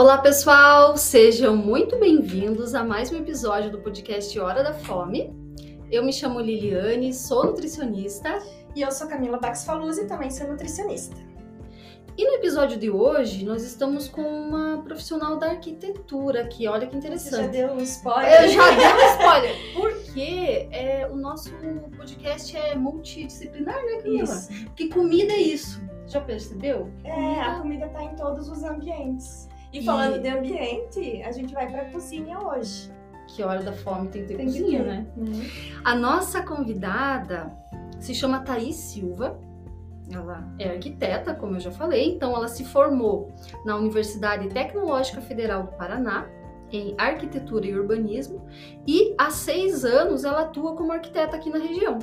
Olá, pessoal! Sejam muito bem-vindos a mais um episódio do podcast Hora da Fome. Eu me chamo Liliane, sou nutricionista. E eu sou Camila Baxfaluzzi, também sou nutricionista. E no episódio de hoje, nós estamos com uma profissional da arquitetura aqui. Olha que interessante. Você já deu um spoiler? Eu já dei um spoiler. Porque é, o nosso podcast é multidisciplinar, né, Camila? Isso. Porque comida é isso. Já percebeu? É, comida... a comida está em todos os ambientes. E falando e... de ambiente, a gente vai para a cozinha hoje. Que hora da fome tem que ter tem cozinha, que ter. né? Uhum. A nossa convidada se chama Thaís Silva. Ela é arquiteta, como eu já falei, então ela se formou na Universidade Tecnológica Federal do Paraná em arquitetura e urbanismo e há seis anos ela atua como arquiteta aqui na região.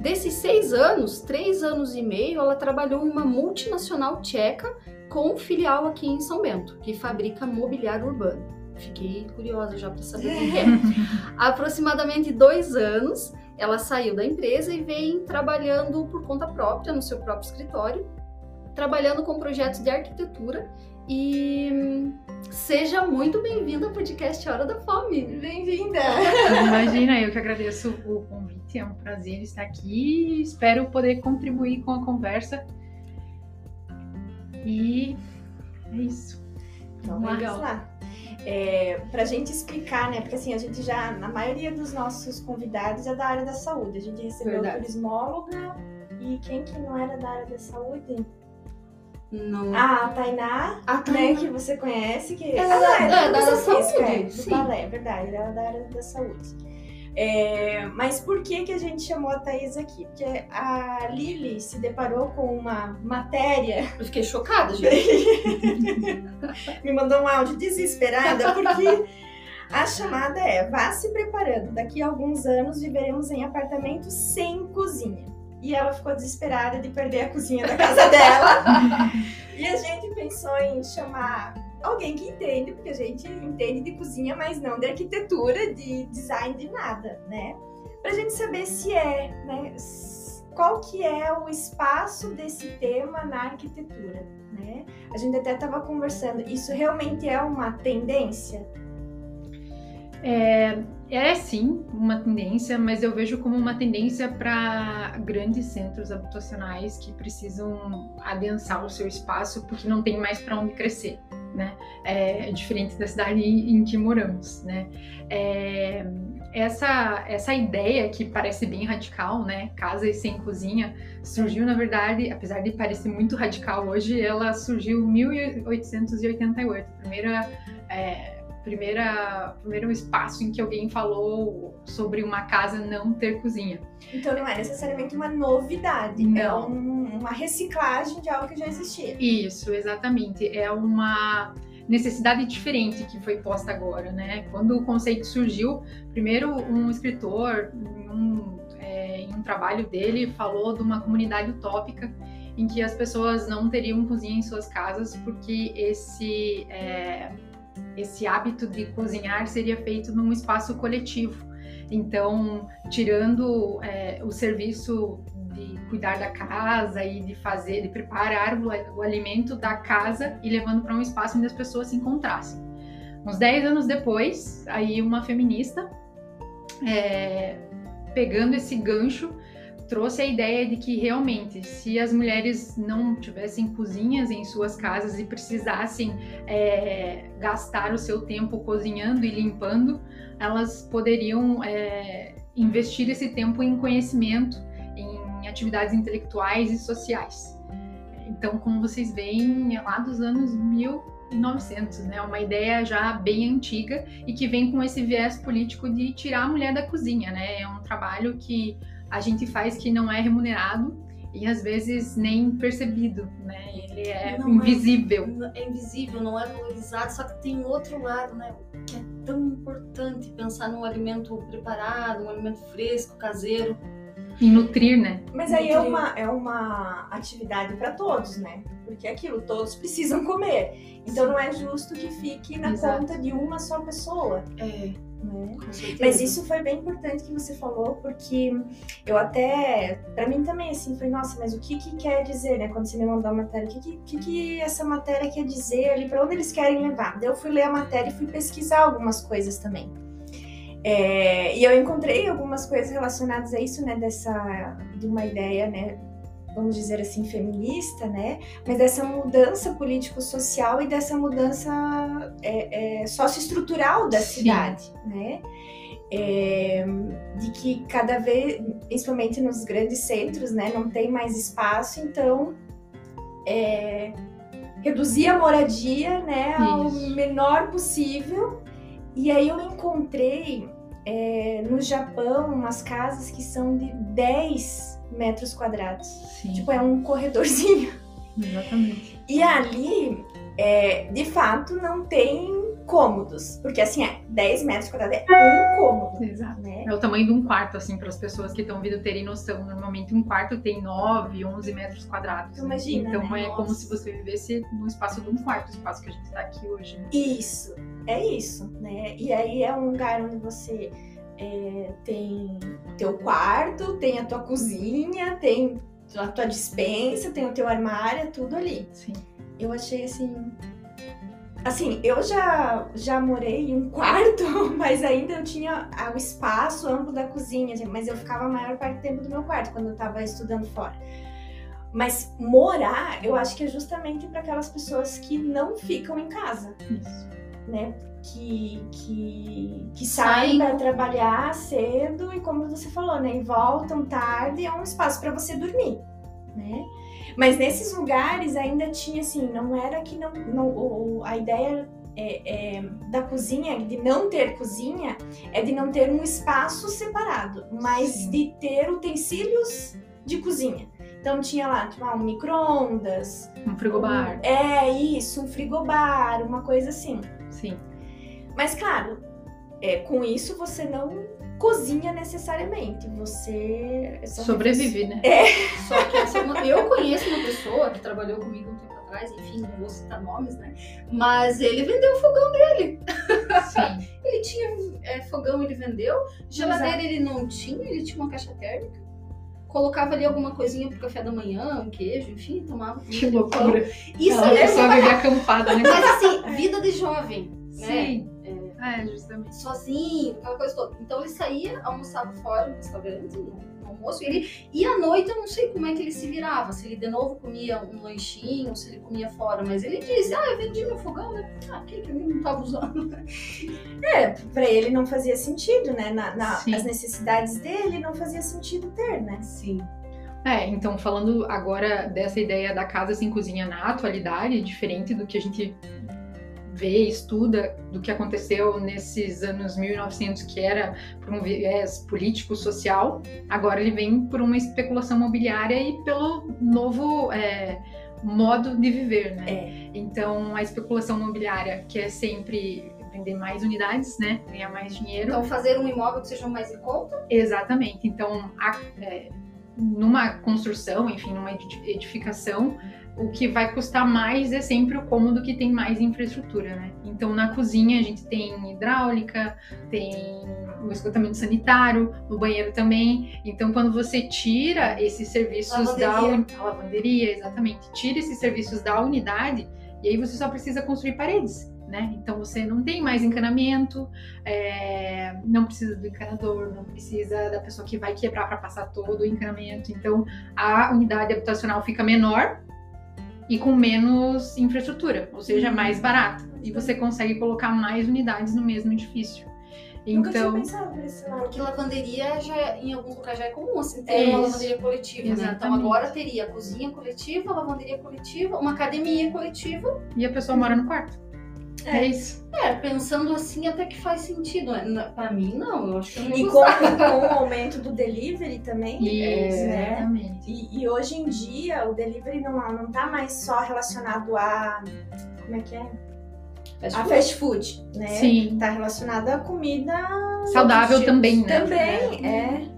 Desses seis anos, três anos e meio, ela trabalhou em uma multinacional tcheca com filial aqui em São Bento, que fabrica mobiliário urbano. Fiquei curiosa já para saber o que é. Aproximadamente dois anos, ela saiu da empresa e vem trabalhando por conta própria, no seu próprio escritório, trabalhando com projetos de arquitetura e seja muito bem-vinda ao podcast Hora da Fome. Bem-vinda! Imagina, eu que agradeço o convite, é um prazer estar aqui e espero poder contribuir com a conversa e é isso. Então, Vamos legal. lá. É, para a gente explicar, né? Porque assim, a gente já, na maioria dos nossos convidados é da área da saúde. A gente recebeu Verdade. turismóloga e quem que não era da área da saúde? Não. A Tainá, a Tainá. Né, que você conhece, que ela, ela é, da, é, da, da saúde, é, do balé, é verdade, ela é da área da saúde. É, mas por que, que a gente chamou a Thaís aqui? Porque a Lili se deparou com uma matéria. Eu fiquei chocada, gente. Me mandou um áudio desesperada, porque a chamada é: vá se preparando, daqui a alguns anos viveremos em apartamentos sem cozinha. E ela ficou desesperada de perder a cozinha da casa dela. e a gente pensou em chamar alguém que entende, porque a gente entende de cozinha, mas não de arquitetura, de design, de nada, né? Pra gente saber se é, né? Qual que é o espaço desse tema na arquitetura, né? A gente até estava conversando, isso realmente é uma tendência? É, é sim uma tendência, mas eu vejo como uma tendência para grandes centros habitacionais que precisam adensar o seu espaço porque não tem mais para onde crescer né? É, diferente da cidade em que moramos, né? É, essa, essa ideia que parece bem radical, né? Casa e sem cozinha, surgiu na verdade, apesar de parecer muito radical hoje, ela surgiu em 1888, primeira é, primeira, primeiro espaço em que alguém falou sobre uma casa não ter cozinha. Então não é necessariamente uma novidade, é não. é um, uma reciclagem de algo que já existia. Isso, exatamente. É uma necessidade diferente que foi posta agora, né? Quando o conceito surgiu, primeiro um escritor, em um, é, em um trabalho dele, falou de uma comunidade utópica em que as pessoas não teriam cozinha em suas casas porque esse é, esse hábito de cozinhar seria feito num espaço coletivo. Então, tirando é, o serviço de cuidar da casa e de fazer, de preparar o, o alimento da casa e levando para um espaço onde as pessoas se encontrassem. Uns 10 anos depois, aí uma feminista, é, pegando esse gancho, trouxe a ideia de que realmente, se as mulheres não tivessem cozinhas em suas casas e precisassem é, gastar o seu tempo cozinhando e limpando, elas poderiam é, investir esse tempo em conhecimento, em atividades intelectuais e sociais. Então, como vocês veem, é lá dos anos 1900, né? Uma ideia já bem antiga e que vem com esse viés político de tirar a mulher da cozinha, né? É um trabalho que a gente faz que não é remunerado e às vezes nem percebido, né? Ele é não é invisível. É, é, invisível, não é valorizado, só que tem outro lado, né? Que é tão importante pensar num alimento preparado, um alimento fresco, caseiro. E nutrir, né? Mas aí é uma, é uma atividade para todos, né? Porque é aquilo, todos precisam comer. Então Sim. não é justo que fique na Exato. conta de uma só pessoa. É. Né? Mas isso foi bem importante que você falou, porque eu até, para mim também, assim, foi, nossa, mas o que que quer dizer, né, quando você me mandou a matéria, o que que, que, essa matéria quer dizer ali, para onde eles querem levar? Daí eu fui ler a matéria e fui pesquisar algumas coisas também. É, e eu encontrei algumas coisas relacionadas a isso, né, dessa, de uma ideia, né, vamos dizer assim, feminista, né? Mas dessa mudança político-social e dessa mudança é, é, socioestrutural da Sim. cidade, né? É, de que cada vez, principalmente nos grandes centros, né, não tem mais espaço, então é, reduzir a moradia, né, ao Isso. menor possível. E aí eu encontrei é, no Japão umas casas que são de 10 metros quadrados. Sim. Tipo, é um corredorzinho. Exatamente. E ali, é, de fato, não tem cômodos. Porque assim, é 10 metros quadrados é um cômodo. Exato. Né? É o tamanho de um quarto, assim, para as pessoas que estão vindo terem noção. Normalmente um quarto tem 9, 11 metros quadrados. Né? Imagina. Então né? é Nossa. como se você vivesse no espaço de um quarto, o espaço que a gente está aqui hoje. Né? Isso, é isso, né? E aí é um lugar onde você é, tem teu quarto, tem a tua cozinha, tem a tua dispensa, tem o teu armário, é tudo ali. Sim. Eu achei assim. Assim, eu já, já morei em um quarto, mas ainda eu tinha o espaço amplo da cozinha, mas eu ficava a maior parte do tempo do meu quarto quando eu tava estudando fora. Mas morar, eu acho que é justamente para aquelas pessoas que não ficam em casa. Isso. Né? Que, que, que saem para trabalhar cedo e como você falou, né, e voltam tarde, é um espaço para você dormir, né? Mas nesses lugares ainda tinha assim, não era que não, não a ideia é, é, da cozinha, de não ter cozinha, é de não ter um espaço separado, mas Sim. de ter utensílios de cozinha. Então tinha lá tipo, um micro-ondas. Um frigobar. Um, é, isso, um frigobar, uma coisa assim. Sim. Mas claro, é, com isso você não cozinha necessariamente, você sobrevive, né? É. Só que essa, é eu conheço uma pessoa que trabalhou comigo um tempo atrás, enfim, não vou citar nomes, né? Mas ele vendeu o fogão dele. Sim. ele tinha é, fogão, ele vendeu. Geladeira Exato. ele não tinha, ele tinha uma caixa térmica. Colocava ali alguma coisinha pro café da manhã, um queijo, enfim, tomava. Que loucura. Isso Ela é só viver acampada, né? Mas assim, vida de jovem. Né? Sim. É, justamente. Sozinho, aquela coisa toda. Então ele saía, almoçava fora no restaurante, no almoço, e, ele, e à noite eu não sei como é que ele se virava, se ele de novo comia um lanchinho, se ele comia fora, mas ele disse, ah, eu vendi meu fogão, né? Ah, que que eu não tava usando? É, pra ele não fazia sentido, né? Na, na as necessidades dele não fazia sentido ter, né? Sim. É, então falando agora dessa ideia da casa sem cozinha na atualidade, diferente do que a gente vê, estuda do que aconteceu nesses anos 1900, que era por um viés político-social, agora ele vem por uma especulação imobiliária e pelo novo é, modo de viver, né? É. Então, a especulação imobiliária, que é sempre vender mais unidades, né? Ganhar mais dinheiro. Então, fazer um imóvel que seja mais em conta? Exatamente. Então, a, é, numa construção, enfim, numa edificação, o que vai custar mais é sempre o cômodo que tem mais infraestrutura, né? Então na cozinha a gente tem hidráulica, tem o esgotamento sanitário, no banheiro também. Então quando você tira esses serviços lavanderia. da lavanderia, exatamente, tira esses serviços da unidade e aí você só precisa construir paredes. Né? Então você não tem mais encanamento, é, não precisa do encanador, não precisa da pessoa que vai quebrar para passar todo o encanamento. Então a unidade habitacional fica menor e com menos infraestrutura, ou seja, uhum. mais barata. E você consegue colocar mais unidades no mesmo edifício. Nunca então, tinha pensado por esse lado. Porque lavanderia já, em alguns lugares já é comum, assim, ter é uma lavanderia coletiva, né? Então agora teria cozinha coletiva, lavanderia coletiva, uma academia coletiva. E a pessoa mora no quarto. É, é isso. É, pensando assim até que faz sentido. Né? Pra mim, não. Eu acho que não E com, com, o aumento do delivery também. Isso, né? exatamente. E, e, hoje em dia o delivery não, não tá mais só relacionado a. Como é que é? Fast a food. fast food, né? Sim. Tá relacionado a comida saudável também, né? Também, é. É,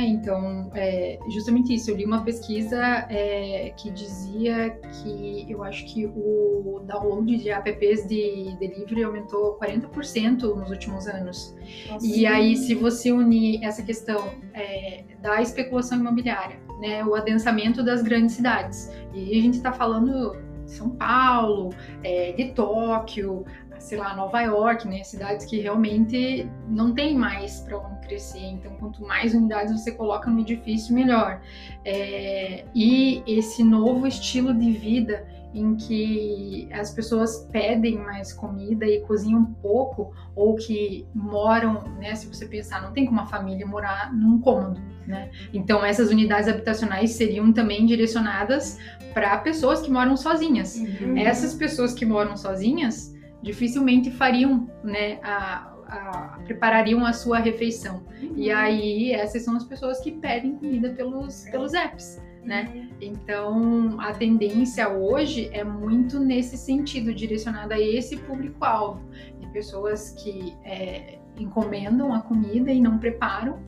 então, é, justamente isso. Eu li uma pesquisa é, que dizia que eu acho que o download de apps de delivery aumentou 40% nos últimos anos. Nossa, e aí, se você unir essa questão é, da especulação imobiliária, né, o adensamento das grandes cidades, e a gente está falando de São Paulo, é, de Tóquio, sei lá, Nova York, né? Cidades que realmente não tem mais para onde crescer. Então, quanto mais unidades você coloca no edifício, melhor. É, e esse novo estilo de vida em que as pessoas pedem mais comida e cozinham pouco, ou que moram, né? Se você pensar, não tem como uma família morar num cômodo, né? Então, essas unidades habitacionais seriam também direcionadas para pessoas que moram sozinhas. Uhum. Essas pessoas que moram sozinhas dificilmente fariam, né, a, a, preparariam a sua refeição. Uhum. E aí, essas são as pessoas que pedem comida pelos, pelos apps. Né? Uhum. Então, a tendência hoje é muito nesse sentido, direcionada a esse público-alvo, de pessoas que é, encomendam a comida e não preparam.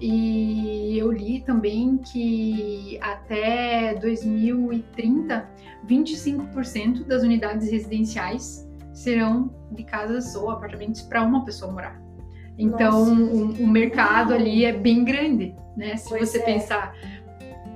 E eu li também que até 2030, 25% das unidades residenciais serão de casas ou apartamentos para uma pessoa morar. Então, o, o, mercado ali é bem grande, né? Se pois você é. pensar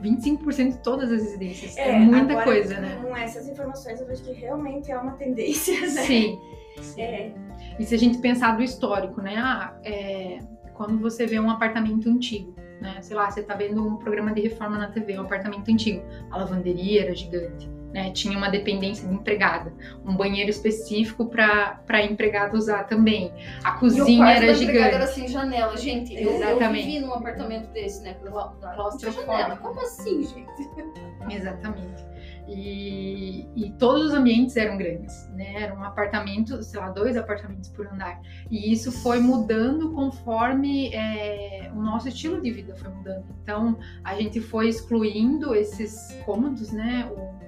25% de todas as residências. É, é muita agora, coisa, né? Com essas informações, eu vejo que realmente é uma tendência, né? Sim. sim. É. E se a gente pensar do histórico, né? Ah, é, quando você vê um apartamento antigo, né? Sei lá, você tá vendo um programa de reforma na TV, um apartamento antigo, a lavanderia era gigante né? Tinha uma dependência de empregada, um banheiro específico para empregada usar também. A cozinha era gigante. era sem janela, gente. Eu, Exatamente. eu vivi num apartamento desse, né? Claustrofóbico. Como assim, gente? Exatamente. E, e, todos os ambientes eram grandes, né? Era um apartamento, sei lá, dois apartamentos por andar. E isso foi mudando conforme é, o nosso estilo de vida foi mudando. Então, a gente foi excluindo esses cômodos, né? O,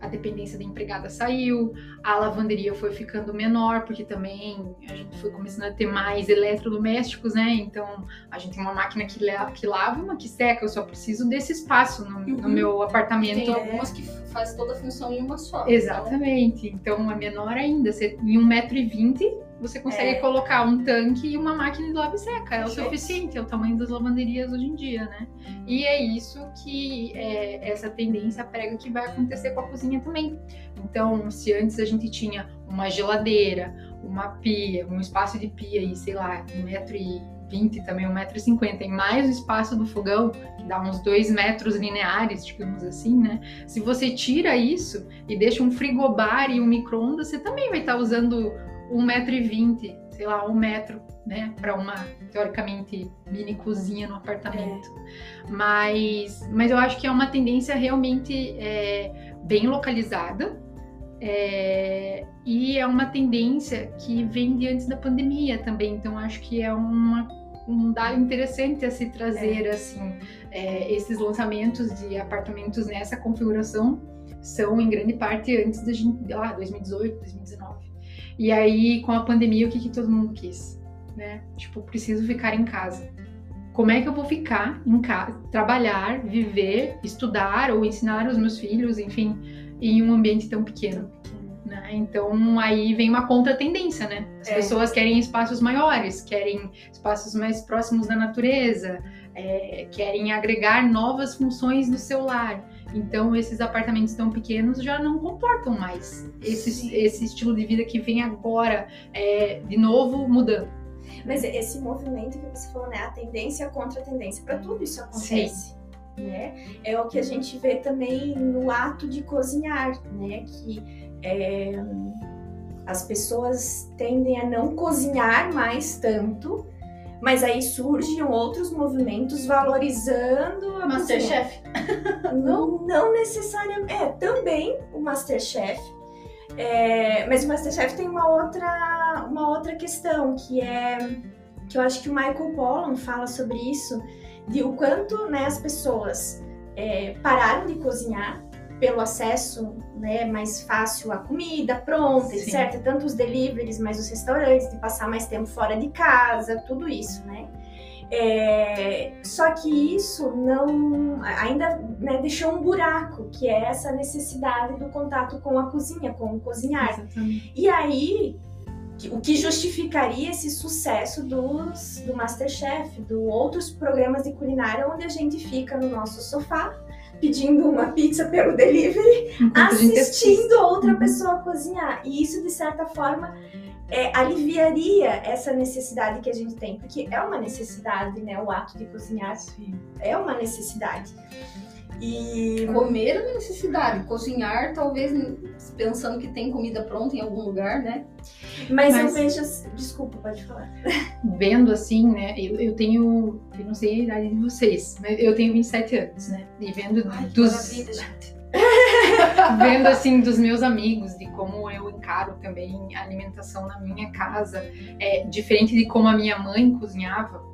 a dependência da empregada saiu, a lavanderia foi ficando menor, porque também a gente foi começando a ter mais eletrodomésticos, né? Então a gente tem uma máquina que, lava, que lava e uma que seca, eu só preciso desse espaço no, uhum. no meu apartamento. Tem algumas que faz toda a função em uma só. Exatamente, então, então é menor ainda, em 1,20m você consegue é. colocar um tanque e uma máquina de lava seca. É o suficiente, é o tamanho das lavanderias hoje em dia, né? E é isso que é, essa tendência prega que vai acontecer com a cozinha também. Então, se antes a gente tinha uma geladeira, uma pia, um espaço de pia e, sei lá, um metro e 20 também, 1,50m, e mais o espaço do fogão, que dá uns 2 metros lineares, digamos assim, né? Se você tira isso e deixa um frigobar e um micro-ondas, você também vai estar usando 1,20m, sei lá, um metro, né, para uma teoricamente mini cozinha no apartamento. É. Mas, mas eu acho que é uma tendência realmente é, bem localizada. É, e é uma tendência que vem de antes da pandemia também, então acho que é uma, um dado interessante a se trazer é. assim é, esses lançamentos de apartamentos nessa configuração são em grande parte antes da gente, lá, 2018, 2019. E aí, com a pandemia, o que, que todo mundo quis? Né? Tipo, preciso ficar em casa. Como é que eu vou ficar em casa, trabalhar, viver, estudar ou ensinar os meus filhos, enfim, em um ambiente tão pequeno? Né? Então aí vem uma contra-tendência, né? As é. pessoas querem espaços maiores, querem espaços mais próximos da natureza, é, querem agregar novas funções no seu lar. Então, esses apartamentos tão pequenos já não comportam mais esse, esse estilo de vida que vem agora, é, de novo, mudando. Mas esse movimento que você falou, né? A tendência contra a tendência, para tudo isso acontece. Né? É o que a gente vê também no ato de cozinhar, né? Que é, as pessoas tendem a não cozinhar mais tanto mas aí surgem outros movimentos valorizando a Masterchef. não, não necessariamente. É, também o Masterchef. É, mas o Masterchef tem uma outra, uma outra questão, que é que eu acho que o Michael Pollan fala sobre isso, de o quanto né, as pessoas é, pararam de cozinhar pelo acesso né, mais fácil à comida pronta, Sim. etc. Tanto os deliveries, mas os restaurantes, de passar mais tempo fora de casa, tudo isso, né? É, só que isso não ainda né, deixou um buraco, que é essa necessidade do contato com a cozinha, com o cozinhar. Exatamente. E aí o que justificaria esse sucesso dos, do Masterchef, do outros programas de culinária onde a gente fica no nosso sofá pedindo uma pizza pelo delivery, Enquanto assistindo outra uhum. pessoa cozinhar. E isso, de certa forma, é, aliviaria essa necessidade que a gente tem, porque é uma necessidade, né? O ato de cozinhar Sim. é uma necessidade. E comer é uma necessidade, cozinhar talvez pensando que tem comida pronta em algum lugar, né? Mas, Mas eu vejo, desculpa, pode falar. Vendo assim, né? Eu, eu tenho, eu não sei a idade de vocês, mas eu tenho 27 anos, né? E vendo Ai, dos gente. vendo assim dos meus amigos, de como eu encaro também a alimentação na minha casa, é diferente de como a minha mãe cozinhava.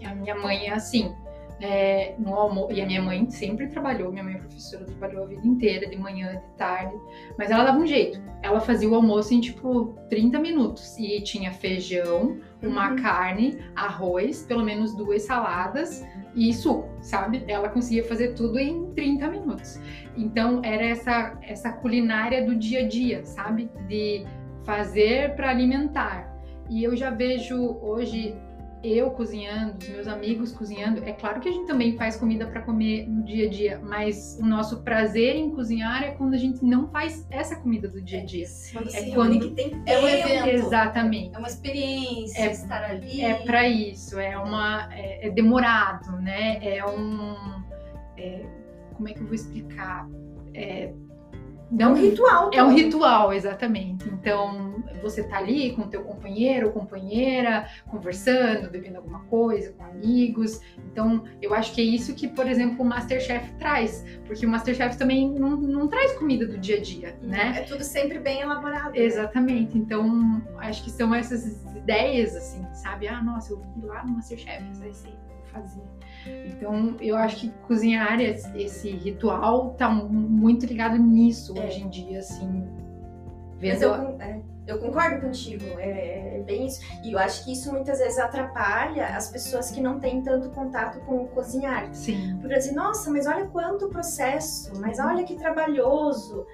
E a minha mãe é assim, é, no almoço. E a minha mãe sempre trabalhou, minha mãe é professora, trabalhou a vida inteira, de manhã, de tarde. Mas ela dava um jeito. Ela fazia o almoço em tipo 30 minutos. E tinha feijão, uma uhum. carne, arroz, pelo menos duas saladas e suco, sabe? Ela conseguia fazer tudo em 30 minutos. Então era essa, essa culinária do dia a dia, sabe? De fazer para alimentar. E eu já vejo hoje eu cozinhando, os meus amigos cozinhando. É claro que a gente também faz comida para comer no dia a dia, mas o nosso prazer em cozinhar é quando a gente não faz essa comida do dia a dia. Quando é quando que tem é um evento, exatamente. É uma experiência é, estar ali. É para isso. É uma é, é, demorado, né? É um é, como é que eu vou explicar? É, é um ritual. É um ritual, exatamente. Então, você tá ali com o teu companheiro ou companheira, conversando, bebendo alguma coisa, com amigos. Então, eu acho que é isso que, por exemplo, o Masterchef traz. Porque o Masterchef também não, não traz comida do dia a dia, né? É tudo sempre bem elaborado. Né? Exatamente. Né? Então, acho que são essas ideias, assim, sabe? Ah, nossa, eu vi lá no Masterchef essa receita, vou fazer. Então, eu acho que cozinhar esse ritual tá muito ligado nisso é. hoje em dia, assim. Vendo... Eu, é, eu, concordo contigo, é, é, bem isso. E eu acho que isso muitas vezes atrapalha as pessoas que não têm tanto contato com o cozinhar. Sim. Por dizer, nossa, mas olha quanto processo, mas olha que trabalhoso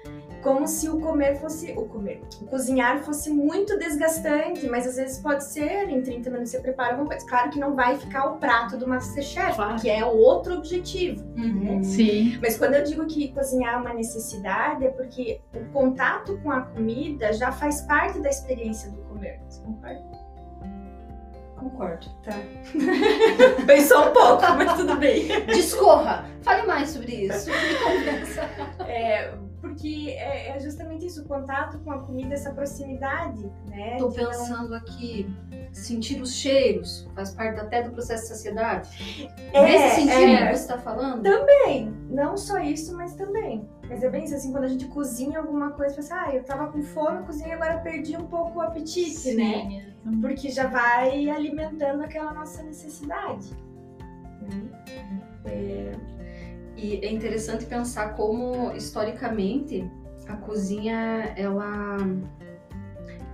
como se o comer fosse o comer, o cozinhar fosse muito desgastante, mas às vezes pode ser em 30 minutos você prepara alguma coisa. Claro que não vai ficar o prato do MasterChef, claro. que é outro objetivo. Uhum. Né? Sim. Mas quando eu digo que cozinhar é uma necessidade, é porque o contato com a comida já faz parte da experiência do comer. Você concorda? Concordo. Tá. Pensou um pouco, mas tudo bem. Discorra. Fale mais sobre isso. Me convença. É, porque é, é, justamente isso, o contato com a comida, essa proximidade, né? Tô pensando não... aqui, sentir os cheiros, faz parte até do processo de saciedade. É, Nesse sentido é, que você está falando? Também, não só isso, mas também. Mas é bem isso, assim, quando a gente cozinha alguma coisa, você assim, ah, eu tava com fome, cozinhei, agora perdi um pouco o apetite, Sim, né? Porque já vai alimentando aquela nossa necessidade. É, e é interessante pensar como historicamente a cozinha ela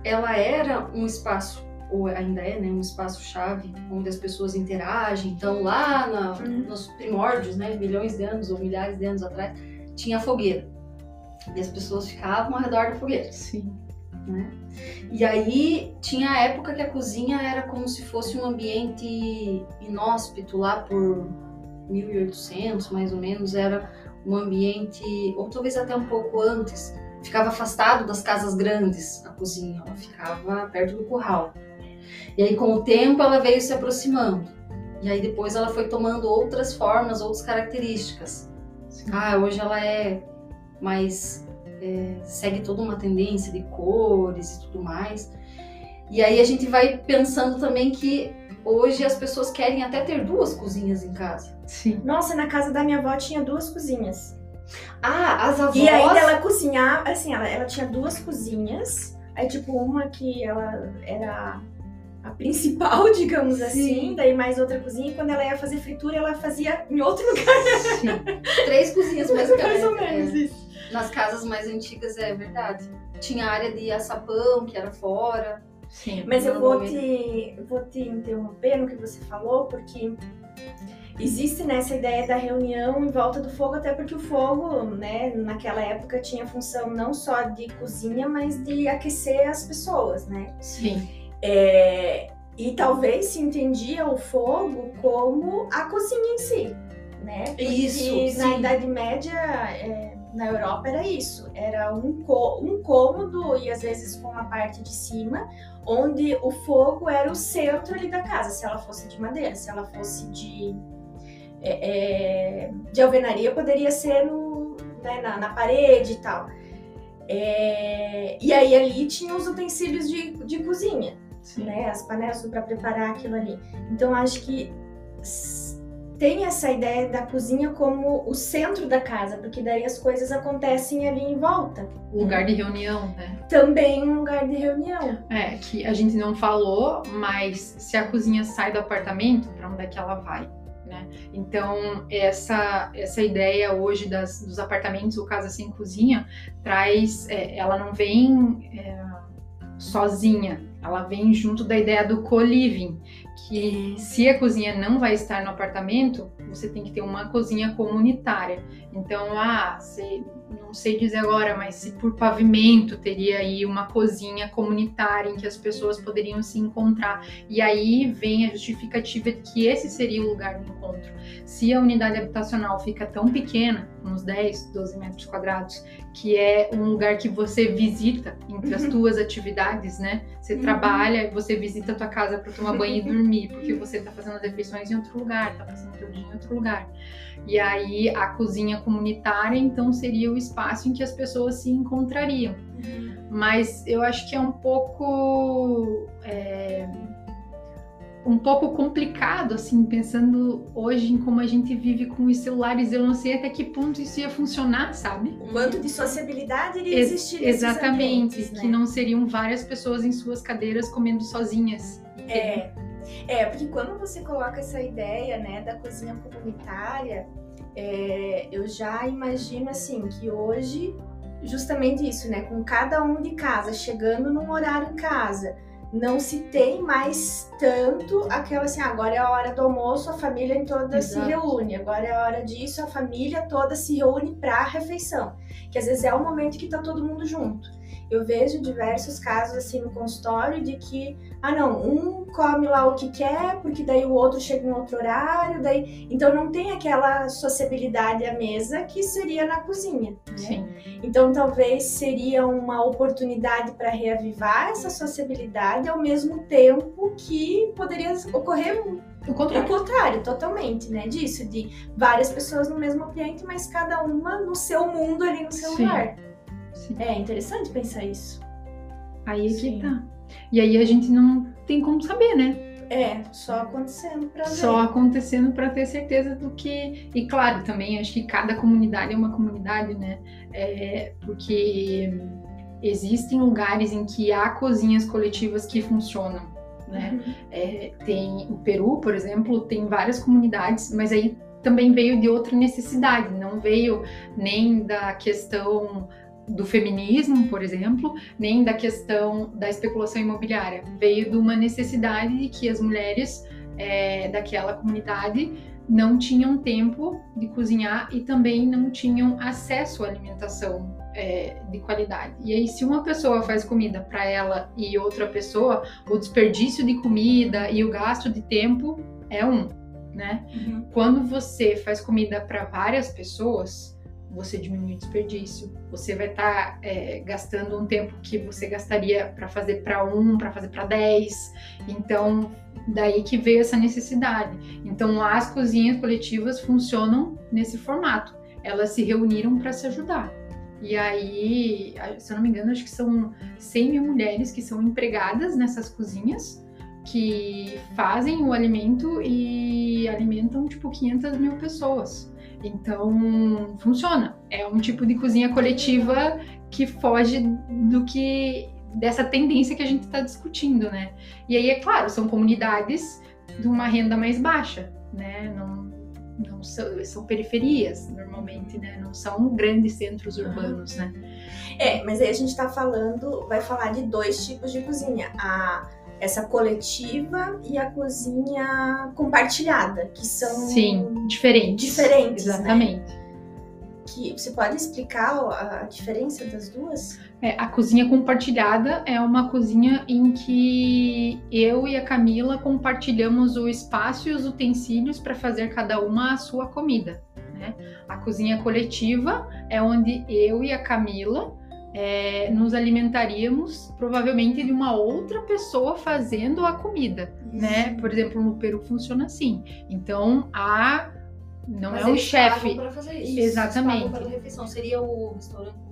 ela era um espaço ou ainda é, né, um espaço chave onde as pessoas interagem. Então lá na, uhum. nos primórdios, né, milhões de anos ou milhares de anos atrás, tinha fogueira e as pessoas ficavam ao redor da fogueira. Sim. Né? E aí tinha a época que a cozinha era como se fosse um ambiente inóspito lá por 1800 mais ou menos, era um ambiente, ou talvez até um pouco antes, ficava afastado das casas grandes, a cozinha, ela ficava perto do curral. E aí com o tempo ela veio se aproximando. E aí depois ela foi tomando outras formas, outras características. Sim. Ah, hoje ela é mais é, segue toda uma tendência de cores e tudo mais. E aí a gente vai pensando também que Hoje as pessoas querem até ter duas cozinhas em casa. Sim. Nossa, na casa da minha avó tinha duas cozinhas. Ah, as avós. E ainda ela cozinhava, assim, ela, ela tinha duas cozinhas. Aí, tipo, uma que ela era a principal, digamos Sim. assim, daí mais outra cozinha, e quando ela ia fazer fritura, ela fazia em outro lugar. Sim. Três cozinhas, basicamente. mais ou menos é. isso. Nas casas mais antigas, é verdade. Tinha área de açapão, que era fora. Sim. Mas eu vou te, vou te interromper no que você falou, porque existe nessa ideia da reunião em volta do fogo, até porque o fogo, né, naquela época tinha função não só de cozinha, mas de aquecer as pessoas, né? Sim. É, e talvez se entendia o fogo como a cozinha em si, né? Porque Isso, na sim. Idade Média, é, na Europa era isso, era um, um cômodo e às vezes com uma parte de cima, onde o fogo era o centro ali da casa, se ela fosse de madeira, se ela fosse de, é, é, de alvenaria, poderia ser no, né, na, na parede e tal. É, e aí ali tinha os utensílios de, de cozinha Sim. né, as panelas para preparar aquilo ali. Então acho que tem essa ideia da cozinha como o centro da casa, porque daí as coisas acontecem ali em volta. Lugar de reunião, né? Também um lugar de reunião. É, que a gente não falou, mas se a cozinha sai do apartamento, para onde é que ela vai? Né? Então, essa, essa ideia hoje das, dos apartamentos ou casa sem cozinha traz, é, ela não vem é, sozinha, ela vem junto da ideia do co-living, que se a cozinha não vai estar no apartamento, você tem que ter uma cozinha comunitária. Então, ah, se, não sei dizer agora, mas se por pavimento teria aí uma cozinha comunitária em que as pessoas poderiam se encontrar. E aí vem a justificativa de que esse seria o lugar do encontro. Se a unidade habitacional fica tão pequena, uns 10, 12 metros quadrados, que é um lugar que você visita entre as Uhum. tuas atividades, né? Você Uhum. trabalha, você visita a tua casa para tomar banho e dormir, porque você tá fazendo as refeições em outro lugar, tá fazendo tudo em outro lugar. E aí a cozinha comunitária, então, seria o espaço em que as pessoas se encontrariam. Mas eu acho que é um pouco. é, um pouco complicado, assim, pensando hoje em como a gente vive com os celulares. Eu não sei até que ponto isso ia funcionar, sabe? O quanto de sociabilidade iria Ex- existir Exatamente, ambientes, que né? não seriam várias pessoas em suas cadeiras comendo sozinhas. É, é, porque quando você coloca essa ideia, né, da cozinha comunitária, é, eu já imagino assim que hoje, justamente isso, né, com cada um de casa chegando num horário em casa, não se tem mais tanto aquela assim, ah, agora é a hora do almoço, a família toda se Exato. reúne, agora é a hora disso, a família toda se reúne para a refeição, que às vezes é o momento que tá todo mundo junto. Eu vejo diversos casos assim no consultório de que ah não, um come lá o que quer, porque daí o outro chega em outro horário, daí então não tem aquela sociabilidade à mesa que seria na cozinha. né? Sim. Então talvez seria uma oportunidade para reavivar essa sociabilidade ao mesmo tempo que poderia ocorrer O o contrário. contrário, totalmente, né? Disso, de várias pessoas no mesmo ambiente, mas cada uma no seu mundo ali no seu Sim. lugar. Sim. É interessante pensar isso. Aí é que tá. E aí a gente não tem como saber, né? É, só acontecendo pra ver. Só acontecendo para ter certeza do que. E claro, também acho que cada comunidade é uma comunidade, né? É, porque existem lugares em que há cozinhas coletivas que funcionam, né? Uhum. É, tem o Peru, por exemplo, tem várias comunidades, mas aí também veio de outra necessidade, não veio nem da questão do feminismo, por exemplo, nem da questão da especulação imobiliária. Veio de uma necessidade de que as mulheres é, daquela comunidade não tinham tempo de cozinhar e também não tinham acesso à alimentação é, de qualidade. E aí, se uma pessoa faz comida para ela e outra pessoa, o desperdício de comida e o gasto de tempo é um, né? Uhum. Quando você faz comida para várias pessoas, você diminui o desperdício. Você vai estar gastando um tempo que você gastaria para fazer para um, para fazer para dez. Então, daí que veio essa necessidade. Então, as cozinhas coletivas funcionam nesse formato. Elas se reuniram para se ajudar. E aí, se eu não me engano, acho que são 100 mil mulheres que são empregadas nessas cozinhas que fazem o alimento e alimentam tipo 500 mil pessoas. Então funciona. É um tipo de cozinha coletiva que foge do que dessa tendência que a gente está discutindo, né? E aí é claro, são comunidades de uma renda mais baixa, né? Não, não são, são periferias normalmente, né? Não são grandes centros urbanos, né? É, mas aí a gente tá falando, vai falar de dois tipos de cozinha. A essa coletiva e a cozinha compartilhada, que são Sim, diferentes. Diferentes, né? Exatamente. Né? Que você pode explicar a, a diferença das duas? É, a cozinha compartilhada é uma cozinha em que eu e a Camila compartilhamos o espaço e os utensílios para fazer cada uma a sua comida. Né? A cozinha coletiva é onde eu e a Camila é, nos alimentaríamos provavelmente de uma outra pessoa fazendo a comida, Isso. né? Por exemplo, no Peru funciona assim. Então, a não Mas é o chefe. Exatamente. Seria o restaurante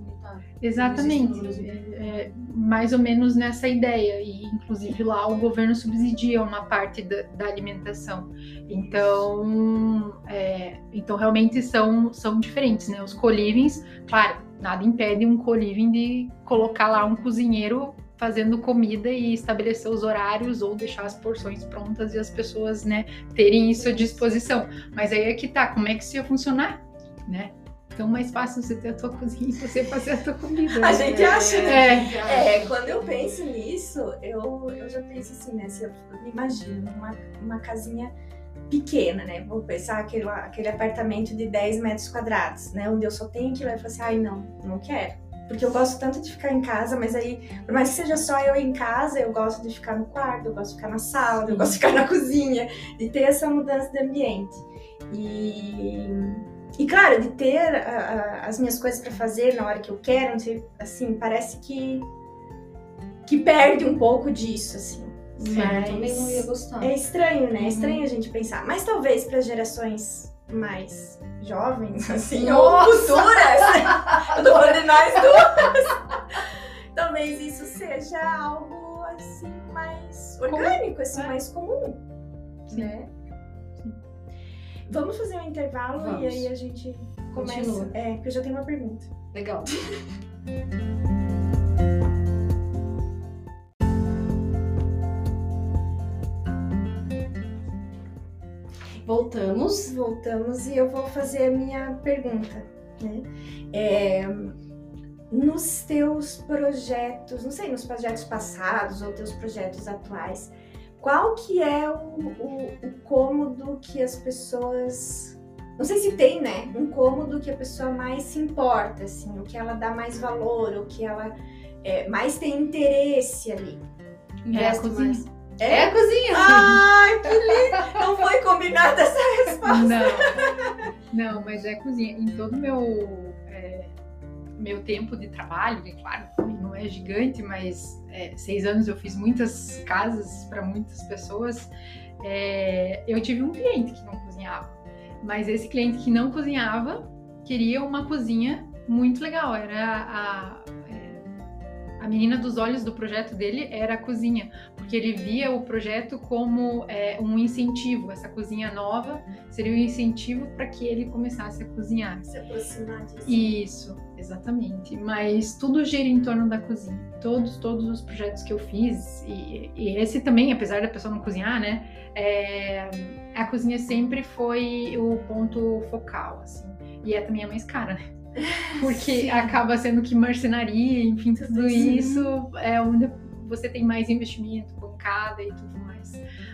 Exatamente. É, é, mais ou menos nessa ideia. E, inclusive, lá o governo subsidia uma parte da, da alimentação. Então, é, então, realmente são, são diferentes, né? Os colivings, claro, nada impede um coliving de colocar lá um cozinheiro fazendo comida e estabelecer os horários ou deixar as porções prontas e as pessoas, né, terem isso à disposição. Mas aí é que tá, como é que isso ia funcionar, né? Então, mais fácil você ter a tua cozinha e você fazer a tua comida. A né? gente acha, né? É. é, quando eu penso nisso, eu, eu já penso assim, né? Se eu imagino uma, uma casinha pequena, né? Vou pensar aquele, aquele apartamento de 10 metros quadrados, né? Onde eu só tenho que ir lá e falar assim, ai, não, não quero. Porque eu gosto tanto de ficar em casa, mas aí, por mais que seja só eu em casa, eu gosto de ficar no quarto, eu gosto de ficar na sala, eu gosto de ficar na cozinha, de ter essa mudança de ambiente. E e claro, de ter a, a, as minhas coisas para fazer na hora que eu quero, assim, parece que que perde um pouco disso, assim. Sim, Mas também não ia gostar. É estranho, né? É estranho a gente pensar. Mas talvez para gerações mais jovens, assim, Nossa! ou futuras, eu tô falando de nós duas, talvez isso seja algo, assim, mais orgânico, assim, é. mais comum, Sim. né? Vamos fazer um intervalo Vamos. e aí a gente começa. Continua. É, porque eu já tenho uma pergunta. Legal. Voltamos. Voltamos e eu vou fazer a minha pergunta. Né? É, nos teus projetos, não sei, nos projetos passados ou teus projetos atuais, qual que é o, o, o cômodo que as pessoas não sei se tem, né? Um cômodo que a pessoa mais se importa, assim, o que ela dá mais valor, o que ela é, mais tem interesse ali. É a cozinha. Mais. É? é a cozinha. Ai, que lindo! Não foi combinada essa resposta. Não, não, mas é a cozinha. Em todo o meu meu tempo de trabalho, que claro, não é gigante, mas é, seis anos eu fiz muitas casas para muitas pessoas. É, eu tive um cliente que não cozinhava, mas esse cliente que não cozinhava queria uma cozinha muito legal. Era a, a menina dos olhos do projeto dele era a cozinha, porque ele via o projeto como é, um incentivo. Essa cozinha nova seria um incentivo para que ele começasse a cozinhar. Se aproximar disso. Isso, exatamente. Mas tudo gira em torno da cozinha. Todos, todos os projetos que eu fiz, e, e esse também, apesar da pessoa não cozinhar, né? É, a cozinha sempre foi o ponto focal, assim. E é também a mais cara, né? Porque Sim. acaba sendo que marcenaria, enfim, tudo isso é onde você tem mais investimento, bancada e tudo mais.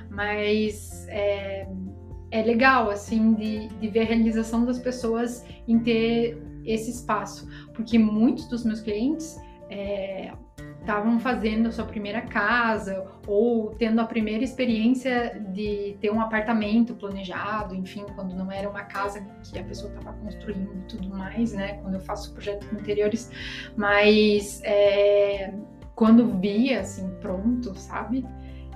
Mas é, é legal, assim, de, de ver a realização das pessoas em ter esse espaço. Porque muitos dos meus clientes. É, estavam fazendo a sua primeira casa ou tendo a primeira experiência de ter um apartamento planejado, enfim, quando não era uma casa que a pessoa estava construindo e tudo mais, né? Quando eu faço projetos interiores, mas é, quando via assim pronto, sabe?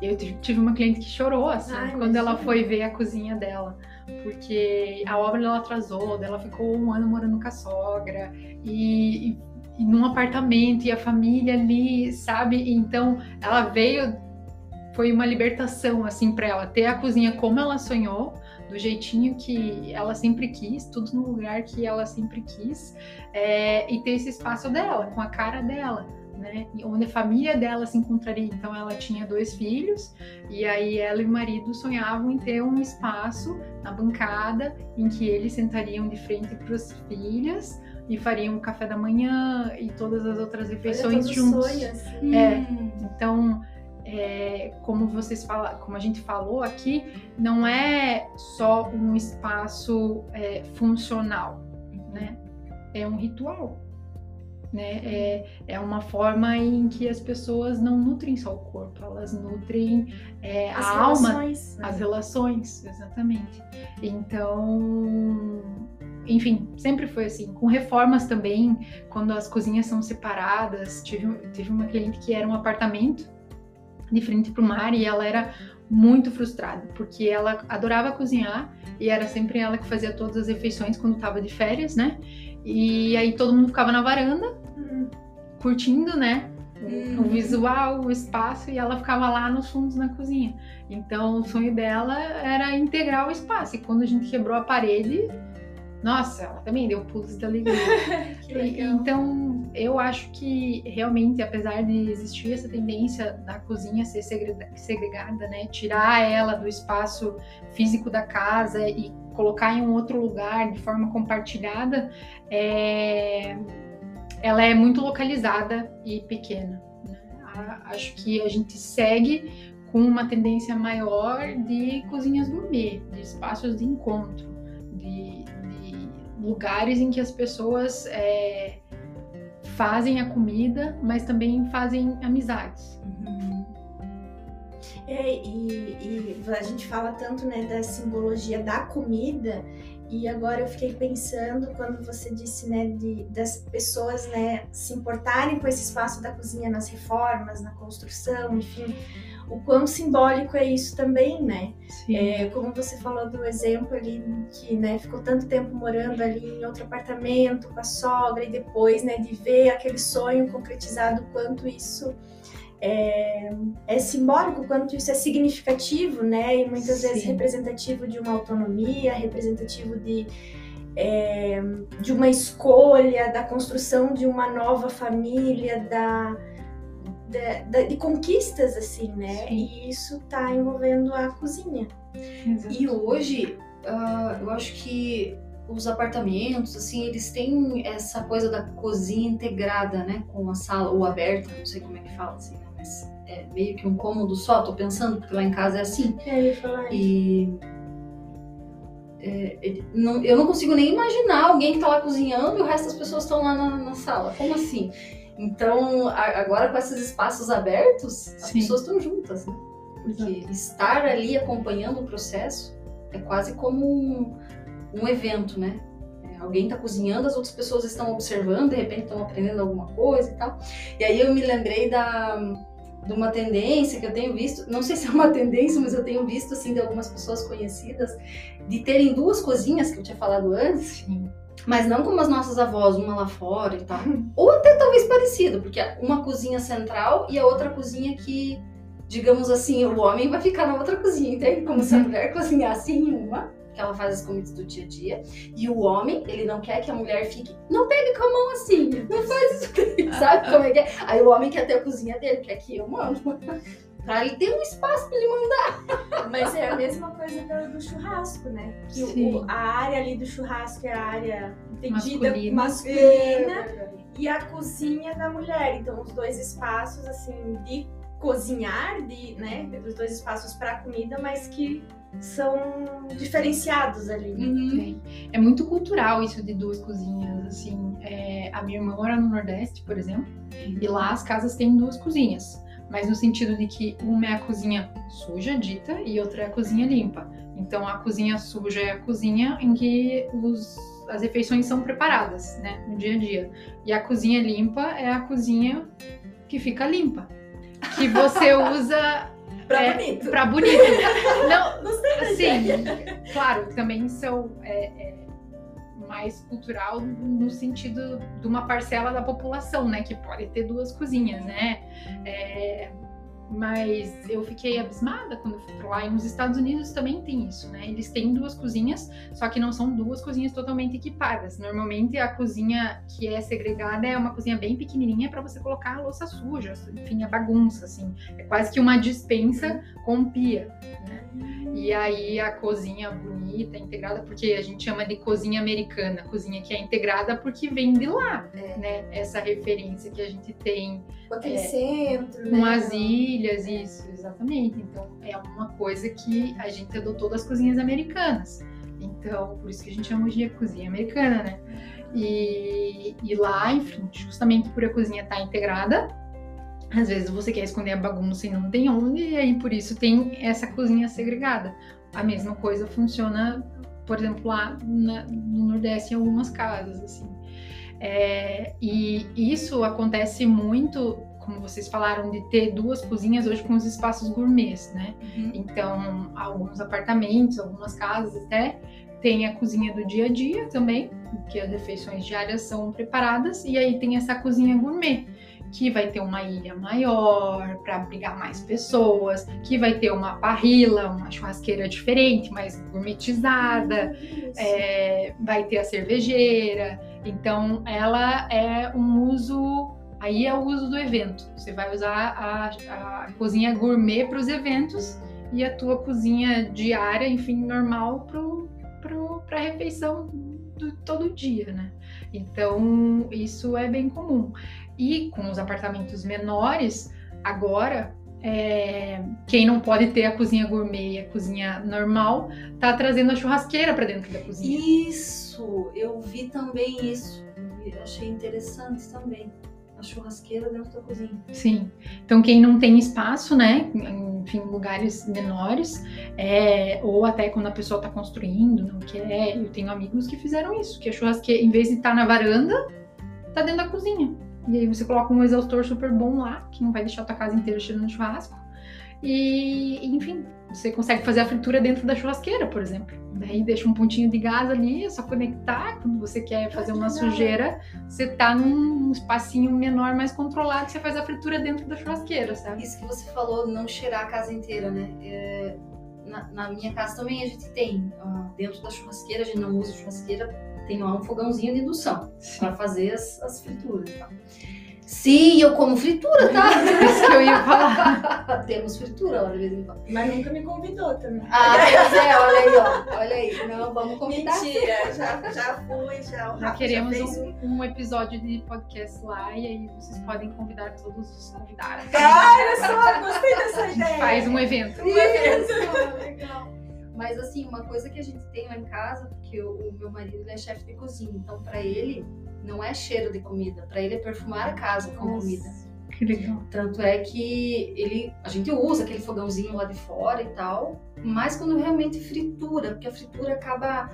Eu tive uma cliente que chorou assim Ai, quando ela foi ver a cozinha dela porque a obra ela atrasou, ela ficou um ano morando com a sogra e, e num apartamento e a família ali, sabe? Então ela veio, foi uma libertação assim para ela ter a cozinha como ela sonhou, do jeitinho que ela sempre quis, tudo no lugar que ela sempre quis, é, e ter esse espaço dela, com a cara dela. né? Onde a família dela se encontraria. Então ela tinha dois filhos e aí ela e o marido sonhavam em ter um espaço na bancada em que eles sentariam de frente para os filhos e fariam o café da manhã e todas as outras refeições juntos. Sonho, assim. É, hum. então é, como vocês fala, como a gente falou aqui, não é só um espaço é, funcional, né? É um ritual né? É, é uma forma em que as pessoas não nutrem só o corpo, elas nutrem é, a alma, né? as relações, exatamente. Então, enfim, sempre foi assim. Com reformas também, quando as cozinhas são separadas, tive, tive uma cliente que era um apartamento de frente para o mar e ela era muito frustrada, porque ela adorava cozinhar e era sempre ela que fazia todas as refeições quando estava de férias, né? E aí todo mundo ficava na varanda, curtindo, né? O visual, o espaço, e ela ficava lá nos fundos na cozinha. Então o sonho dela era integrar o espaço. E quando a gente quebrou a parede, nossa, ela também deu pulos de alegria. então, eu acho que realmente, apesar de existir essa tendência da cozinha ser segregada, né, tirar ela do espaço físico da casa e colocar em um outro lugar de forma compartilhada, é... ela é muito localizada e pequena. Né? Acho que a gente segue com uma tendência maior de cozinhas gourmet, de espaços de encontro lugares em que as pessoas é, fazem a comida, mas também fazem amizades. Uhum. É, e, e, a gente fala tanto né, da simbologia da comida, e agora eu fiquei pensando quando você disse né, de, das pessoas né, se importarem com esse espaço da cozinha nas reformas, na construção, enfim o quão simbólico é isso também, né? É, como você falou do exemplo ali que né, ficou tanto tempo morando ali em outro apartamento com a sogra e depois né, de ver aquele sonho concretizado, quanto isso é, é simbólico, quanto isso é significativo, né? E muitas Sim. vezes representativo de uma autonomia, representativo de é, de uma escolha, da construção de uma nova família, da de, de, de conquistas, assim, né? Sim. E isso tá envolvendo a cozinha. Exato. E hoje, uh, eu acho que os apartamentos, assim, eles têm essa coisa da cozinha integrada, né? Com a sala, ou aberta, não sei como é que fala, assim, né? Mas é meio que um cômodo só, tô pensando, porque lá em casa é assim. É, eu ia falar E... É, é, não, eu não consigo nem imaginar alguém que tá lá cozinhando e o resto das pessoas estão lá na, na sala. Como assim? Então, agora com esses espaços abertos, as Sim. pessoas estão juntas, né? Porque Exato. estar ali acompanhando o processo é quase como um, um evento, né? É, alguém está cozinhando, as outras pessoas estão observando, de repente estão aprendendo alguma coisa e tal. E aí eu me lembrei da, de uma tendência que eu tenho visto, não sei se é uma tendência, mas eu tenho visto assim de algumas pessoas conhecidas de terem duas cozinhas que eu tinha falado antes. Sim mas não como as nossas avós, uma lá fora e tal. Ou até talvez parecido, porque uma cozinha central e a outra cozinha que, digamos assim, o homem vai ficar na outra cozinha, entende? Como se a uhum. mulher cozinhasse em uma, que ela faz as comidas do dia a dia, e o homem, ele não quer que a mulher fique, não pegue com a mão assim, não faz isso, sabe como é que é? Aí o homem quer ter a cozinha dele, quer que eu mando para ele ter um espaço para ele mandar. Mas é a mesma coisa do, do churrasco, né? Que o, a área ali do churrasco é a área entendida masculina, masculina e a cozinha da mulher. Então os dois espaços assim de cozinhar, de, né, os dois espaços para comida, mas que são diferenciados ali. Uhum. É. é. muito cultural isso de duas cozinhas, assim. É, a minha irmã mora no Nordeste, por exemplo, uhum. e lá as casas têm duas cozinhas mas no sentido de que uma é a cozinha suja, dita, e outra é a cozinha limpa. Então a cozinha suja é a cozinha em que os, as refeições são preparadas, né, no dia a dia. E a cozinha limpa é a cozinha que fica limpa, que você usa Pra é, bonito. Pra bonito. Não, Não sei, sim, claro, também são é, é, mais cultural no sentido de uma parcela da população, né? Que pode ter duas cozinhas, né? É, mas eu fiquei abismada quando fui pra lá. E nos Estados Unidos também tem isso, né? Eles têm duas cozinhas, só que não são duas cozinhas totalmente equipadas. Normalmente a cozinha que é segregada é uma cozinha bem pequenininha para você colocar a louça suja, enfim, a bagunça, assim. É quase que uma dispensa com pia, né? E aí a cozinha bonita, integrada, porque a gente chama de cozinha americana, cozinha que é integrada porque vem de lá, é. né? Essa referência que a gente tem. Com aquele é, centro, com né? as ilhas, isso, exatamente. Então é uma coisa que a gente adotou das cozinhas americanas. Então, por isso que a gente chama de cozinha americana, né? E, e lá, enfim, justamente por a cozinha estar tá integrada, às vezes você quer esconder a bagunça e não tem onde, e aí por isso tem essa cozinha segregada. A mesma coisa funciona, por exemplo, lá na, no Nordeste em algumas casas, assim. É, e isso acontece muito, como vocês falaram, de ter duas cozinhas hoje com os espaços gourmets, né? Uhum. Então, alguns apartamentos, algumas casas até tem a cozinha do dia a dia também, que as refeições diárias são preparadas, e aí tem essa cozinha gourmet que vai ter uma ilha maior para abrigar mais pessoas, que vai ter uma parrila, uma churrasqueira diferente, mais gourmetizada, é, vai ter a cervejeira. Então, ela é um uso. Aí é o uso do evento. Você vai usar a, a cozinha gourmet para os eventos e a tua cozinha diária, enfim, normal para a refeição do todo dia, né? Então, isso é bem comum. E com os apartamentos menores, agora é, quem não pode ter a cozinha gourmet a cozinha normal, tá trazendo a churrasqueira para dentro da cozinha. Isso, eu vi também isso. Eu achei interessante também. A churrasqueira dentro da cozinha. Sim. Então, quem não tem espaço, né? Enfim, lugares menores, é, ou até quando a pessoa está construindo, não quer. Eu tenho amigos que fizeram isso, que a churrasqueira, em vez de estar tá na varanda, tá dentro da cozinha. E aí você coloca um exaustor super bom lá, que não vai deixar a tua casa inteira cheirando churrasco. E, enfim, você consegue fazer a fritura dentro da churrasqueira, por exemplo. Daí deixa um pontinho de gás ali, é só conectar. Quando você quer fazer uma sujeira, você tá num espacinho menor, mais controlado, você faz a fritura dentro da churrasqueira, sabe? Isso que você falou, não cheirar a casa inteira, né? É, na, na, minha casa também a gente tem, ó, dentro da churrasqueira, a gente não usa churrasqueira, tem lá um fogãozinho de indução para fazer as, as frituras. Tá? Sim, eu como fritura, tá? Isso que eu ia falar. Temos fritura lá de vez em quando. Mas nunca me convidou também. Ah, pois é, olha aí, ó. Olha aí. Não, vamos convidar. Mentira, já, já fui, já. já queremos já um, um, episódio de podcast lá e aí vocês podem convidar todos os convidados. Ah, olha só, gostei dessa ideia. Faz um evento. Um evento. Legal. Mas assim, uma coisa que a gente tem lá em casa, porque o, o meu marido é chefe de cozinha, então para ele não é cheiro de comida, para ele é perfumar a casa com Nossa, comida. Que legal. Tanto é que ele, a gente usa aquele fogãozinho lá de fora e tal, mas quando realmente fritura, porque a fritura acaba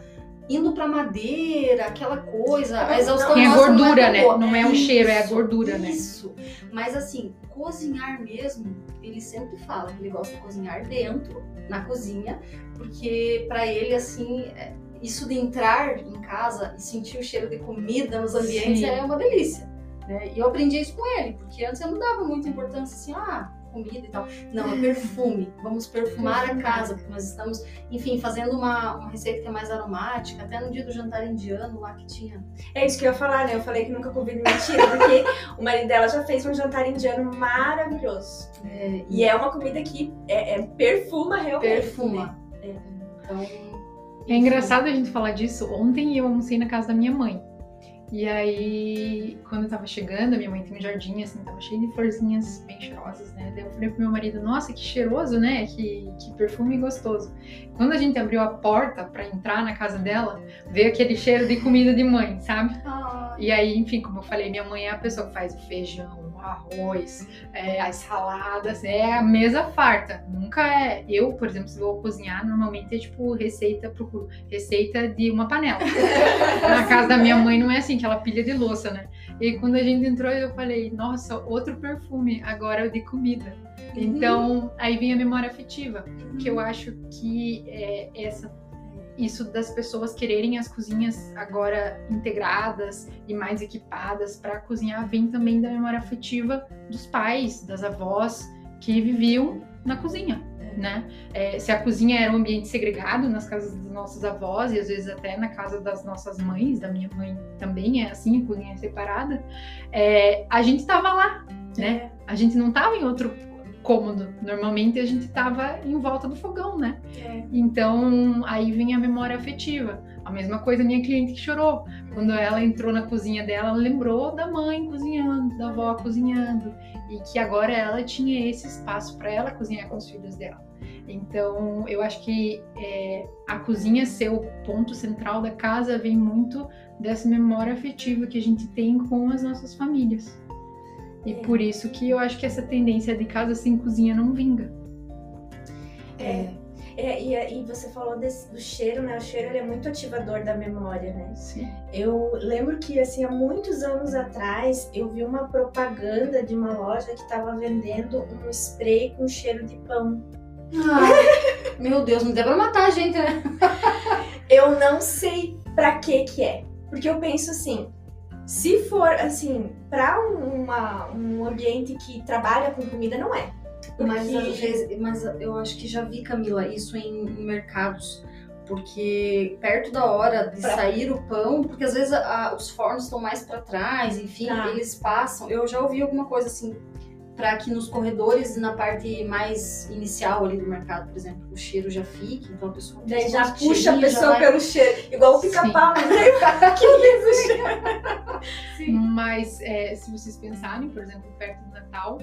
indo para madeira, aquela coisa, a exaustão é gordura, não é né? Não é o cheiro, é a gordura, isso. né? Isso. Mas assim, cozinhar mesmo, ele sempre fala que ele gosta de cozinhar dentro, na cozinha, porque para ele assim, é, isso de entrar em casa e sentir o cheiro de comida nos ambientes Sim. é uma delícia. Né? E eu aprendi isso com ele, porque antes eu não dava muita importância assim, ah, comida e tal. Não, é perfume. Vamos perfumar a casa, porque nós estamos, enfim, fazendo uma, uma receita que é mais aromática. Até no dia do jantar indiano lá que tinha. É isso que eu ia falar, né? Eu falei que nunca comi mentira, porque o marido dela já fez um jantar indiano maravilhoso. É, e é uma comida que é, é perfuma realmente. Perfuma. Né? É. Então. É engraçado a gente falar disso. Ontem eu almocei na casa da minha mãe. E aí, quando eu tava chegando, a minha mãe tem um jardim, assim, tava cheio de florzinhas bem cheirosas, né? Daí eu falei pro meu marido, nossa, que cheiroso, né? Que, que perfume gostoso. Quando a gente abriu a porta para entrar na casa dela, veio aquele cheiro de comida de mãe, sabe? Ah. E aí, enfim, como eu falei, minha mãe é a pessoa que faz o feijão, arroz, é, as saladas, é a mesa farta. Nunca é. Eu, por exemplo, se vou cozinhar, normalmente é tipo receita, procuro receita de uma panela. Na casa da minha mãe não é assim, aquela pilha de louça, né? E quando a gente entrou, eu falei, nossa, outro perfume, agora é o de comida. Uhum. Então, aí vem a memória afetiva, que eu acho que é, essa isso das pessoas quererem as cozinhas agora integradas e mais equipadas para cozinhar vem também da memória afetiva dos pais, das avós que viviam na cozinha. Né? É, se a cozinha era um ambiente segregado nas casas dos nossos avós e às vezes até na casa das nossas mães, da minha mãe também é assim, a cozinha é separada, é, a gente estava lá, né? É. A gente não estava em outro cômodo. Normalmente a gente estava em volta do fogão, né? É. Então aí vem a memória afetiva. A mesma coisa minha cliente que chorou. Quando ela entrou na cozinha dela, ela lembrou da mãe cozinhando, da avó cozinhando. E que agora ela tinha esse espaço para ela cozinhar com os filhos dela. Então, eu acho que é, a cozinha ser o ponto central da casa vem muito dessa memória afetiva que a gente tem com as nossas famílias. E é. por isso que eu acho que essa tendência de casa sem cozinha não vinga. É. É, e, e, você falou desse, do cheiro, né? O cheiro ele é muito ativador da memória, né? Sim. Eu lembro que, assim, há muitos anos atrás, eu vi uma propaganda de uma loja que estava vendendo um spray com cheiro de pão. Ah, meu Deus, não deu pra matar a gente, né? eu não sei pra que que é. Porque eu penso assim, se for, assim, pra uma, um ambiente que trabalha com comida, não é. Mas, vezes, mas eu acho que já vi, Camila, isso em, em mercados. Porque perto da hora de pra... sair o pão, porque às vezes a, os fornos estão mais para trás, enfim, tá. eles passam. Eu já ouvi alguma coisa assim, para que nos corredores, na parte mais inicial ali do mercado, por exemplo, o cheiro já fique, então a pessoa Daí já puxa a pessoa vai... pelo cheiro, igual o pica-pau, né? que lindo Mas é, se vocês pensarem, por exemplo, perto do Natal,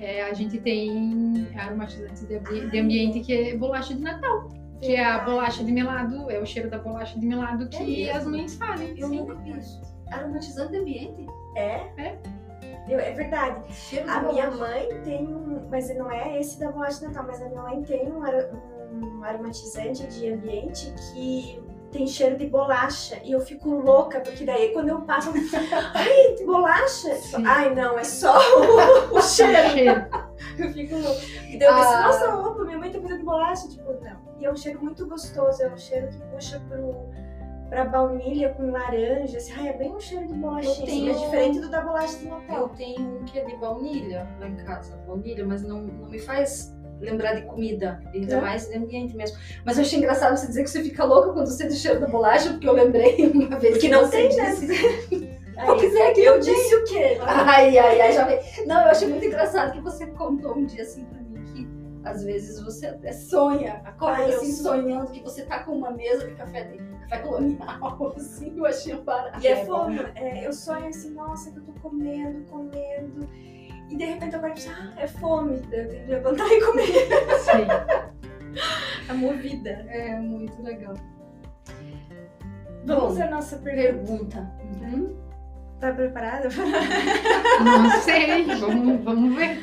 é, a gente tem aromatizantes de, de ambiente que é bolacha de Natal. Que é a bolacha de melado, é o cheiro da bolacha de melado que é as mães fazem. Eu Sim. nunca vi isso. Aromatizante de ambiente? É? É. Eu, é verdade. Cheiro a minha mãe tem um. Mas não é esse da bolacha de Natal, mas a minha mãe tem um, um aromatizante de ambiente que tem cheiro de bolacha. E eu fico louca, porque daí quando eu passo, ai, bolacha? Sim. Ai, não, é só o, o cheiro. eu fico louca. E daí eu penso, ah. nossa, opa, minha mãe tá fazendo bolacha. Tipo, não. E é um cheiro muito gostoso, é um cheiro que puxa pro, pra baunilha com laranja. Assim, ai, é bem um cheiro de bolachinha. Tenho... É diferente do da bolacha de Natal. Eu tenho um que é de baunilha lá em casa, baunilha, mas não, não me faz lembrar de comida, ainda é. mais de ambiente mesmo. Mas eu achei engraçado você dizer que você fica louca quando você sente o cheiro da bolacha, porque eu lembrei uma vez que, que não tem, né? Aí, quiser que eu disse o quê? Ai, ai, ai, já vi. Não, eu achei muito engraçado que você contou um dia assim pra mim que às vezes você até sonha, acorda ai, assim sonhando que você tá com uma mesa de café, de, colonial, assim, eu achei barato. E é fome, é, eu sonho assim, nossa, que eu tô comendo, comendo e de repente eu paro e ah, é fome. Eu tenho que levantar e comer. Sim. a movida. É muito legal. Vamos à nossa pergunta. Uhum. Tá preparada? Não sei, vamos, vamos ver.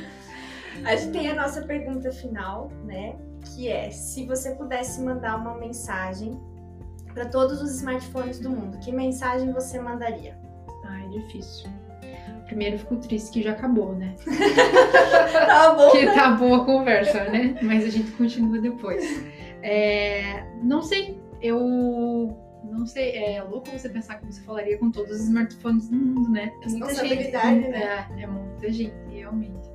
A gente tem a nossa pergunta final, né? Que é: se você pudesse mandar uma mensagem para todos os smartphones do mundo, que mensagem você mandaria? Ah, é difícil. Primeiro fico triste que já acabou, né? tá bom. Que tá boa a conversa, né? Mas a gente continua depois. É, não sei, eu não sei, é louco você pensar que você falaria com todos os smartphones do mundo, né? É muita gente. Né? É, é muita gente, realmente.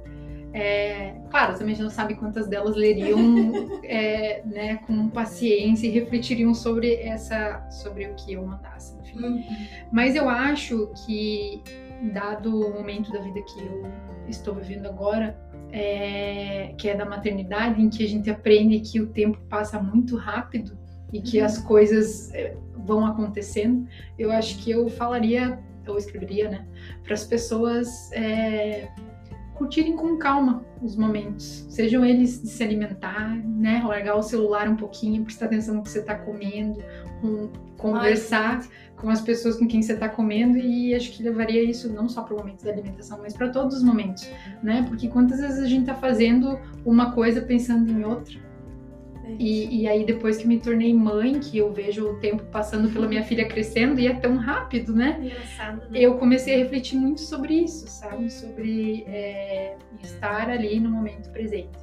É, claro, também a gente não sabe quantas delas leriam é, né, com paciência e refletiriam sobre essa, sobre o que eu mandasse, enfim. Uhum. Mas eu acho que dado o momento da vida que eu estou vivendo agora, é, que é da maternidade, em que a gente aprende que o tempo passa muito rápido e que uhum. as coisas é, vão acontecendo, eu acho que eu falaria, ou escreveria, né, para as pessoas é, curtirem com calma os momentos, sejam eles de se alimentar, né, largar o celular um pouquinho, prestar atenção no que você está comendo, um, conversar Ai, com as pessoas com quem você está comendo e acho que levaria isso não só para o momento da alimentação, mas para todos os momentos, né? Porque quantas vezes a gente está fazendo uma coisa pensando em outra e, e, aí, depois que me tornei mãe, que eu vejo o tempo passando pela minha filha crescendo e é tão rápido, né? Engraçado, né? Eu comecei a refletir muito sobre isso, sabe? Sobre é, estar ali no momento presente.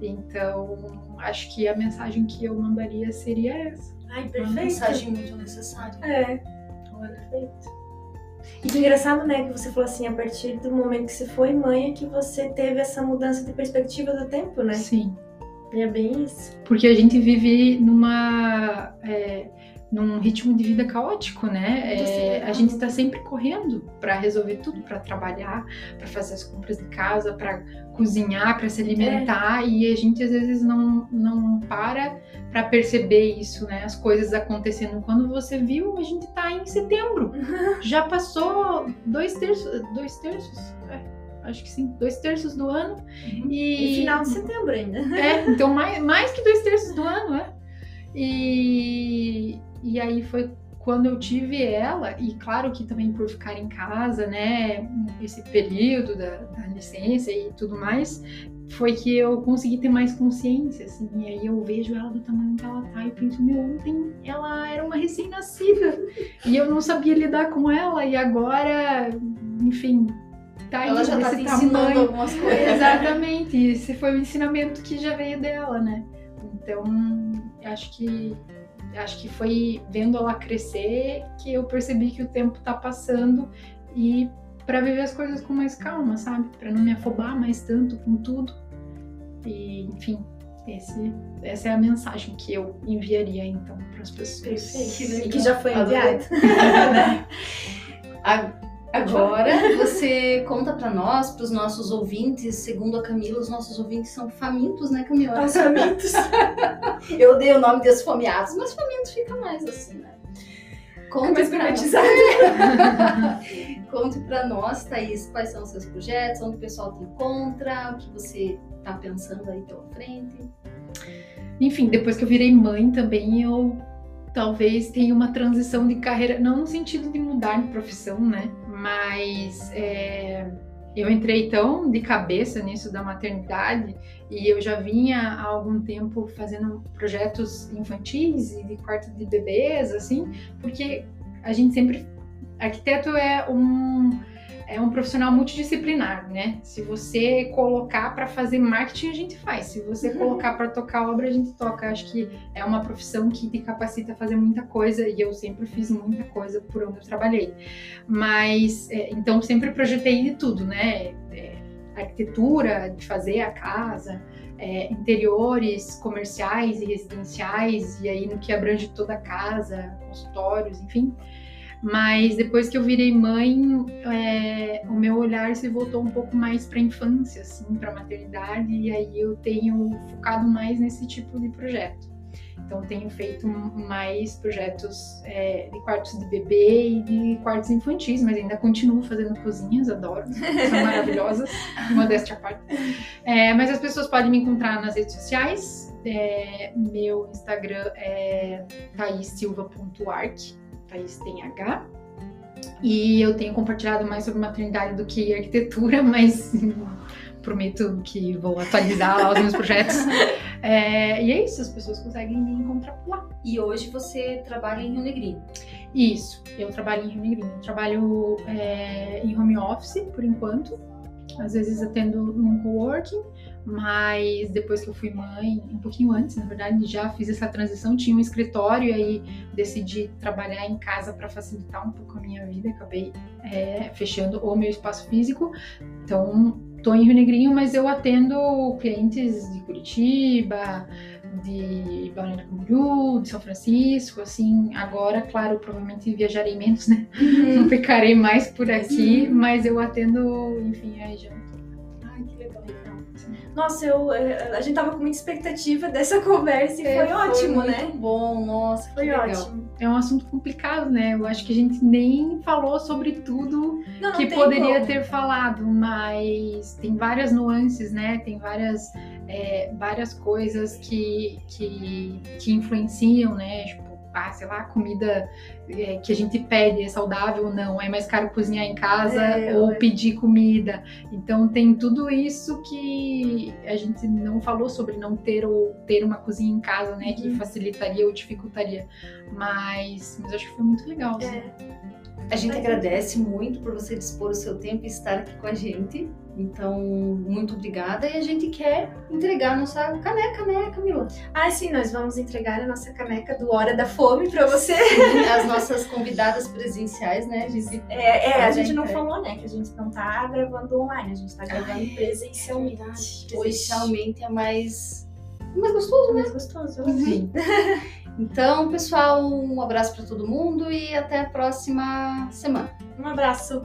Então, acho que a mensagem que eu mandaria seria essa. Ai, perfeito. Uma mensagem muito necessária. É. Perfeito. E que engraçado, né, que você falou assim, a partir do momento que você foi mãe, é que você teve essa mudança de perspectiva do tempo, né? Sim. É bem isso. Porque a gente vive numa. É, num ritmo de vida caótico, né? É, a gente está sempre correndo para resolver tudo, para trabalhar, para fazer as compras de casa, para cozinhar, para se alimentar é. e a gente às vezes não, não para para perceber isso, né? As coisas acontecendo. Quando você viu, a gente está em setembro, já passou dois terços, dois terços, é, acho que sim, dois terços do ano uhum. e... e final de setembro ainda. É, então mais, mais que dois terços do ano, é. E, e aí foi quando eu tive ela, e claro que também por ficar em casa, né, esse período da, da licença e tudo mais, foi que eu consegui ter mais consciência, assim, e aí eu vejo ela do tamanho que ela tá e penso, meu, ontem ela era uma recém-nascida, e eu não sabia lidar com ela, e agora, enfim, tá aí Ela já tá te ensinando algumas coisas. Exatamente, esse foi o ensinamento que já veio dela, né, então, acho que acho que foi vendo ela crescer que eu percebi que o tempo tá passando e para viver as coisas com mais calma, sabe? Para não me afobar mais tanto com tudo. E, enfim, esse, essa é a mensagem que eu enviaria então para as pessoas. Perfeito. E que já foi enviada. Agora você conta para nós, para os nossos ouvintes, segundo a Camila, os nossos ouvintes são famintos, né, Camila? São famintos. Eu dei o nome de esfomeados, mas famintos fica mais assim, né? Conte mais gourmetizado. Conte para nós, Thaís, quais são os seus projetos, onde o pessoal te encontra, o que você está pensando aí pela frente. Enfim, depois que eu virei mãe também, eu talvez tenha uma transição de carreira, não no sentido de mudar de profissão, né? Mas é, eu entrei tão de cabeça nisso da maternidade e eu já vinha há algum tempo fazendo projetos infantis e de quarto de bebês, assim, porque a gente sempre. Arquiteto é um é um profissional multidisciplinar, né? Se você colocar para fazer marketing, a gente faz. Se você uhum. colocar para tocar obra, a gente toca. Acho que é uma profissão que te capacita a fazer muita coisa e eu sempre fiz muita coisa por onde eu trabalhei. Mas, é, então, sempre projetei de tudo, né? É, arquitetura, de fazer a casa, é, interiores comerciais e residenciais, e aí no que abrange toda a casa, consultórios, enfim. Mas depois que eu virei mãe, é, o meu olhar se voltou um pouco mais para a infância, assim, para a maternidade, e aí eu tenho focado mais nesse tipo de projeto. Então, tenho feito mais projetos é, de quartos de bebê e de quartos infantis, mas ainda continuo fazendo cozinhas, adoro, são maravilhosas, modéstia à parte. É, mas as pessoas podem me encontrar nas redes sociais. É, meu Instagram é thaissilva.arc, Thaís tem H. E eu tenho compartilhado mais sobre maternidade do que arquitetura, mas prometo que vou atualizar lá os meus projetos. É, e é isso, as pessoas conseguem me encontrar por lá. E hoje você trabalha em Rio Negrinho? Isso, eu trabalho em Rio Negrinho. Eu trabalho é, em home office por enquanto. Às vezes atendo num coworking, mas depois que eu fui mãe, um pouquinho antes, na verdade, já fiz essa transição, tinha um escritório e aí decidi trabalhar em casa para facilitar um pouco a minha vida, acabei é, fechando o meu espaço físico, então estou em Rio Negrinho, mas eu atendo clientes de Curitiba, de Balneário Camboriú, de São Francisco, assim, agora, claro, provavelmente viajarei menos, né? Uhum. Não ficarei mais por aqui, Sim. mas eu atendo, enfim, a região nossa, eu, eh, a gente tava com muita expectativa dessa conversa e é, foi, ótimo, foi né? Muito bom, nossa, foi ótimo. É um assunto complicado, né? Eu acho que a gente nem falou sobre tudo não, não que poderia como. ter falado, mas tem várias nuances, né? Tem várias, é, várias coisas que, que, que influenciam, né? Ah, sei lá, comida é, que a gente pede é saudável ou não, é mais caro cozinhar em casa é, ou pedir comida. Então tem tudo isso que a gente não falou sobre não ter ou ter uma cozinha em casa, né, que uhum. facilitaria ou dificultaria. Mas, mas acho que foi muito legal. Assim. É. A gente agradece muito por você dispor o seu tempo e estar aqui com a gente. Então, muito obrigada. E a gente quer entregar a nossa caneca, né, Camila? Ah, sim, nós vamos entregar a nossa caneca do Hora da Fome para você. As nossas convidadas presenciais, né? A gente, é, é a gente não falou, né, que a gente não tá gravando online, a gente tá gravando presencialmente. É presencialmente é mais, mais gostoso, né? Mais gostoso. Enfim. Então, pessoal, um abraço para todo mundo e até a próxima semana. Um abraço.